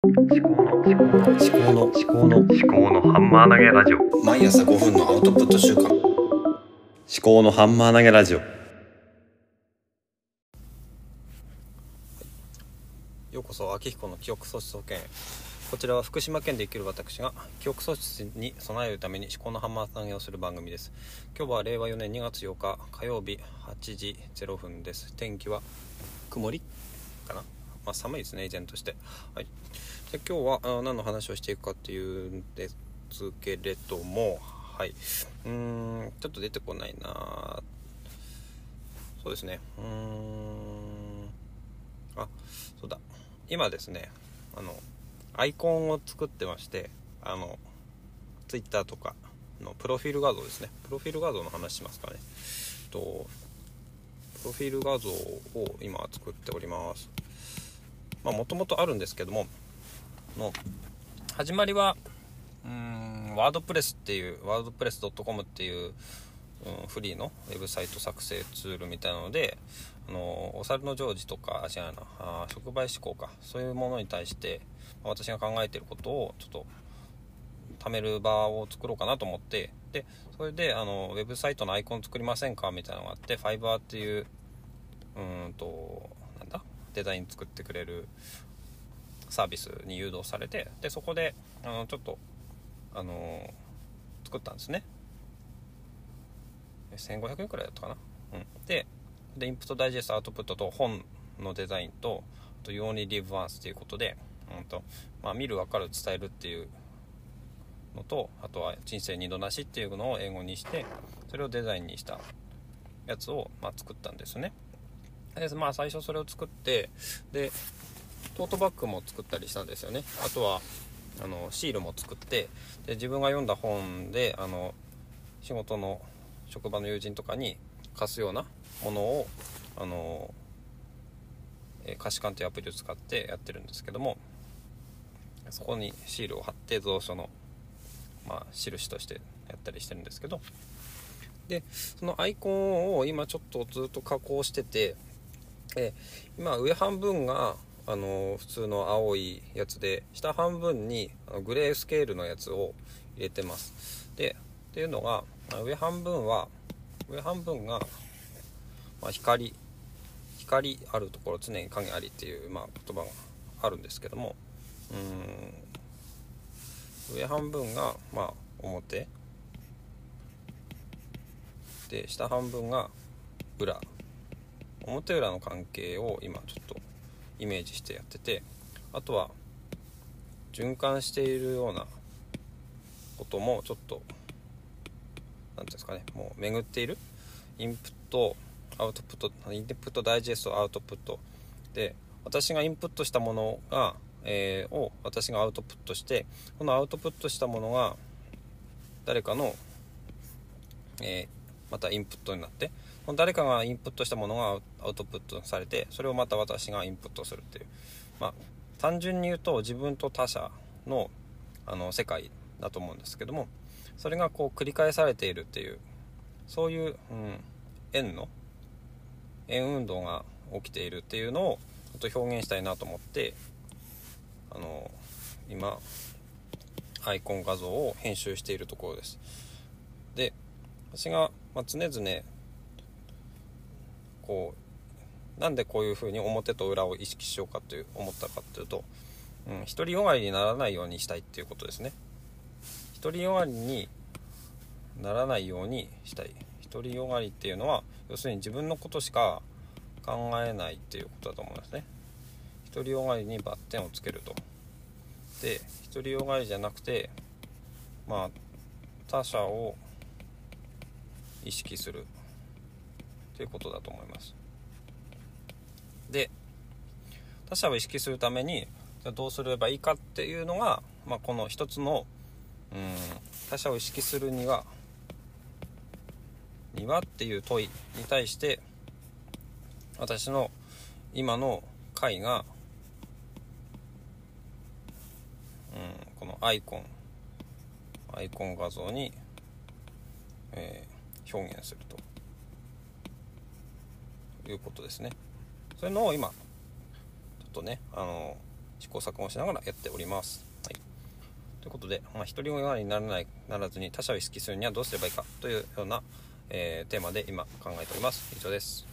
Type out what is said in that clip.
思考の思考の思考の思考の思考のハンマー投げラジオ。毎朝5分のアウトプット週間。思考のハンマー投げラジオ。ようこそ秋彦の記憶喪失保険。こちらは福島県で生きる私が記憶喪失に備えるために思考のハンマー投げをする番組です。今日は令和4年2月8日火曜日8時0分です。天気は曇りかな？まあ寒いですね依然として。はい。で今日はあ何の話をしていくかっていうんですけれどもはい。うーんちょっと出てこないな。そうですね。うーん。あそうだ。今ですねあのアイコンを作ってましてあの Twitter とかのプロフィール画像ですね。プロフィール画像の話しますかね。とプロフィール画像を今作っております。もともとあるんですけどもの始まりはうんワードプレスっていうワードプレス .com っていう、うん、フリーのウェブサイト作成ツールみたいなのであのお猿のジョージとか違うなあ触媒思考かそういうものに対して私が考えてることをちょっと貯める場を作ろうかなと思ってでそれであのウェブサイトのアイコン作りませんか？みたいなのがあってファイバーっていううんとデザイン作ってくれるサービスに誘導されてでそこであのちょっとあの作ったんですね。1500円くらいだったかな、うん、ででインプットダイジェストアウトプットと本のデザインとあと You Only Live Once っていうことで、うんとまあ、見る分かる伝えるっていうのとあとは人生二度なしっていうのを英語にしてそれをデザインにしたやつを、まあ、作ったんですね。でまあ最初それを作ってでトートバッグも作ったりしたんですよね。あとはあのシールも作ってで自分が読んだ本であの仕事の職場の友人とかに貸すようなものをあの、えー貸し館というアプリを使ってやってるんですけどもそこにシールを貼って蔵書の、まあ、印としてやったりしてるんですけどでそのアイコンを今ちょっとずっと加工してて、え今上半分があの普通の青いやつで下半分にグレースケールのやつを入れてます。でっていうのが上半分は上半分が、まあ、光光あるところ常に影ありっていう、まあ、言葉があるんですけどもうん上半分が、まあ、表。で下半分が裏。表裏の関係を今ちょっとイメージしてやっててあとは循環しているようなこともちょっと何ていうんですかねもう巡っている。インプットアウトプットインプットダイジェストアウトプット。で私がインプットしたものが、えーを私がアウトプットしてこのアウトプットしたものが誰かの、えーまたインプットになってこの誰かがインプットしたものがアウトプットされてそれをまた私がインプットするっていう。まあ単純に言うと自分と他者のあの世界だと思うんですけどもそれがこう繰り返されているっていうそういう、うん、円の円運動が起きているっていうのをちょっと表現したいなと思ってあの今アイコン画像を編集しているところです。で私が、まあ、常々こうなんでこういうふうに表と裏を意識しようかという思ったかというと、うん、独りよがりにならないようにしたいっていうことですね。独りよがりにならないようにしたい。独りよがりっていうのは要するに自分のことしか考えないっていうことだと思いますね。独りよがりにバッテンをつけると。で独りよがりじゃなくてまあ他者を意識する。ということだと思います。で他者を意識するためにじゃどうすればいいかっていうのが、まあ、この一つのうん他者を意識するにはにはっていう問いに対して私の今の回が、うん、このアイコンアイコン画像に、えー表現すると。いうことですねそういうのを今ちょっとねあの試行錯誤しながらやっております。はい、ということで、まあ、独り親にならないならずに他者を意識するにはどうすればいいかというような、えーテーマで今考えております。以上です。